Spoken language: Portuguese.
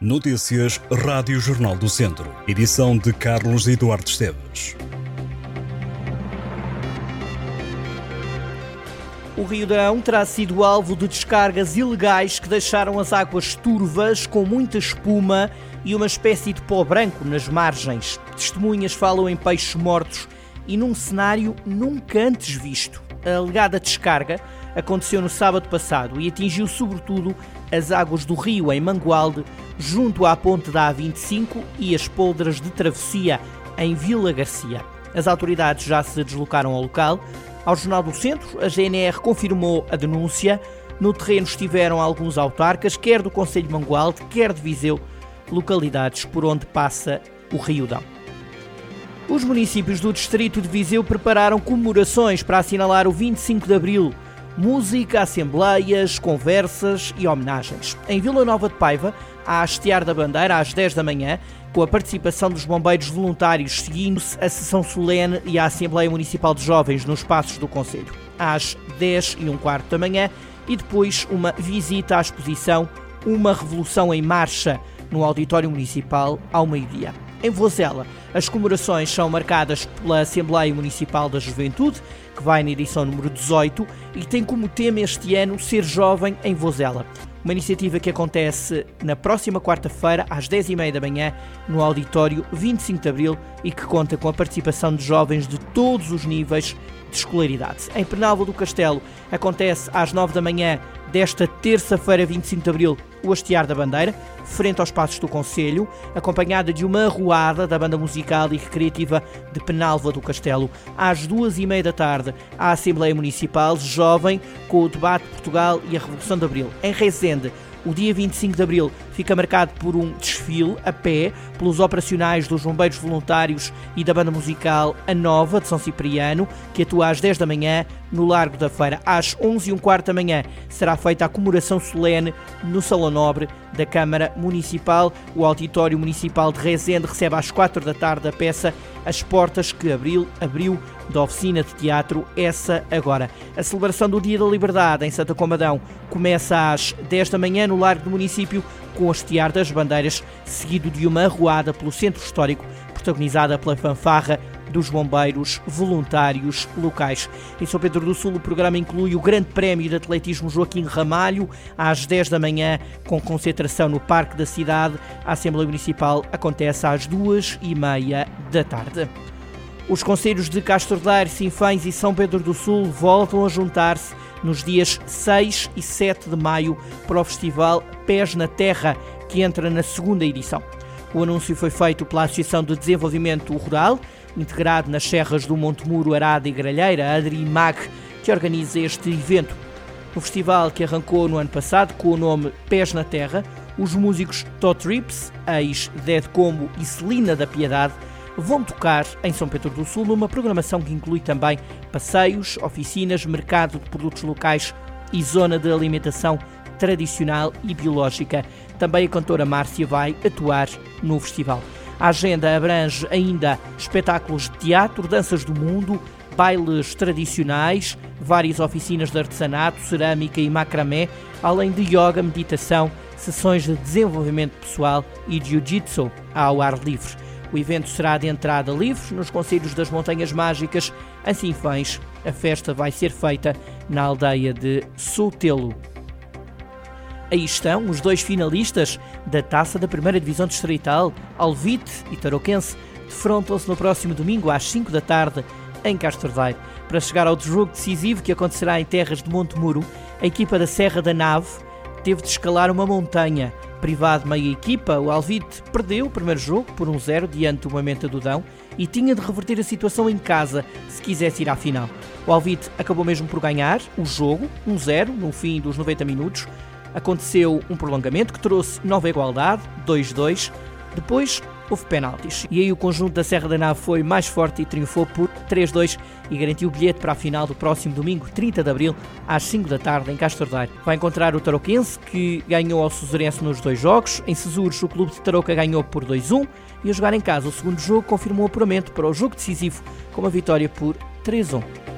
Notícias Rádio Jornal do Centro. Edição de Carlos Eduardo Esteves. O Rio Dão terá sido alvo de descargas ilegais que deixaram as águas turvas, com muita espuma e uma espécie de pó branco nas margens. Testemunhas falam em peixes mortos e num cenário nunca antes visto. A alegada descarga aconteceu no sábado passado e atingiu sobretudo as águas do rio em Mangualde, junto à ponte da A25 e as poldras de travessia em Vila Garcia. As autoridades já se deslocaram ao local. Ao Jornal do Centro, a GNR confirmou a denúncia. No terreno estiveram alguns autarcas, quer do Conselho de Mangualde, quer de Viseu, localidades por onde passa o Rio Dão. Os municípios do distrito de Viseu prepararam comemorações para assinalar o 25 de Abril. Música, assembleias, conversas e homenagens. Em Vila Nova de Paiva, a hastear da bandeira às 10 da manhã, com a participação dos bombeiros voluntários, seguindo-se a sessão solene e a Assembleia Municipal de Jovens nos passos do Conselho. Às 10 e um quarto da manhã, e depois uma visita à exposição Uma Revolução em Marcha, no Auditório Municipal, ao meio-dia. Em Vozela, as comemorações são marcadas pela Assembleia Municipal da Juventude, que vai na edição número 18 e tem como tema este ano Ser Jovem em Vozela. Uma iniciativa que acontece na próxima quarta-feira, às 10h30 da manhã, no auditório 25 de Abril e que conta com a participação de jovens de todos os níveis de escolaridade. Em Penalva do Castelo acontece às 9 da manhã desta terça-feira, 25 de Abril, o Hastear da Bandeira, frente aos Passos do Conselho, acompanhada de uma arruada da banda musical e recreativa de Penalva do Castelo. Às duas e meia da tarde, a Assembleia Municipal Jovem com o debate Portugal e a Revolução de Abril. Em Rezende, o dia 25 de abril fica marcado por um desfile a pé pelos operacionais dos Bombeiros Voluntários e da banda musical A Nova de São Cipriano, que atua às 10 da manhã no Largo da Feira. Às 11 e um quarto da manhã será feita a comemoração solene no Salão Nobre da Câmara Municipal. O Auditório Municipal de Rezende recebe às 4 da tarde a peça As Portas que abriu, abriu da oficina de teatro Essa Agora. A celebração do Dia da Liberdade em Santa Comadão começa às 10 da manhã no Largo do Município com o hastear das bandeiras, seguido de uma arruada pelo centro histórico, protagonizada pela fanfarra dos bombeiros voluntários locais. Em São Pedro do Sul, o programa inclui o Grande Prémio de Atletismo Joaquim Ramalho, às 10 da manhã, com concentração no Parque da Cidade. A Assembleia Municipal acontece às 2 e meia da tarde. Os conselhos de Castro Daire, Sinfães e São Pedro do Sul voltam a juntar-se nos dias 6 e 7 de maio para o festival Pés na Terra, que entra na segunda edição. O anúncio foi feito pela Associação de Desenvolvimento Rural, integrado nas serras do Monte Muro, Arada e Gralheira, Adrimag, que organiza este evento. No festival que arrancou no ano passado com o nome Pés na Terra, os músicos Todd Rips, ex-Dead Combo e Celina da Piedade vão tocar em São Pedro do Sul numa programação que inclui também passeios, oficinas, mercado de produtos locais e zona de alimentação tradicional e biológica. Também a cantora Márcia vai atuar no festival. A agenda abrange ainda espetáculos de teatro, danças do mundo, bailes tradicionais, várias oficinas de artesanato, cerâmica e macramé, além de yoga, meditação, sessões de desenvolvimento pessoal e jiu-jitsu ao ar livre. O evento será de entrada livre nos Conselhos das Montanhas Mágicas, em Sinfãs. A festa vai ser feita na aldeia de Sotelo. Aí estão os dois finalistas da taça da primeira divisão distrital, Alvite e Tarouquense, defrontam-se no próximo domingo às 5 da tarde em Castro Daire. Para chegar ao jogo decisivo que acontecerá em terras de Monte Muro, a equipa da Serra da Nave teve de escalar uma montanha Privado meia equipa, o Alvite perdeu o primeiro jogo por 1-0 um diante do Mamenta do Dão e tinha de reverter a situação em casa se quisesse ir à final. O Alvite acabou mesmo por ganhar o jogo, 1-0, um no fim dos 90 minutos. Aconteceu um prolongamento que trouxe nova igualdade, 2-2. Depois houve penaltis. E aí o conjunto da Serra da Nave foi mais forte e triunfou por 3-2 e garantiu o bilhete para a final do próximo domingo, 30 de abril, às 5 da tarde, em Castro Daire. Vai encontrar o Tarouquense, que ganhou ao Suzurense nos dois jogos. Em Cesuros, o clube de Tarouca ganhou por 2-1 e a jogar em casa, o segundo jogo confirmou o apuramento para o jogo decisivo, com uma vitória por 3-1.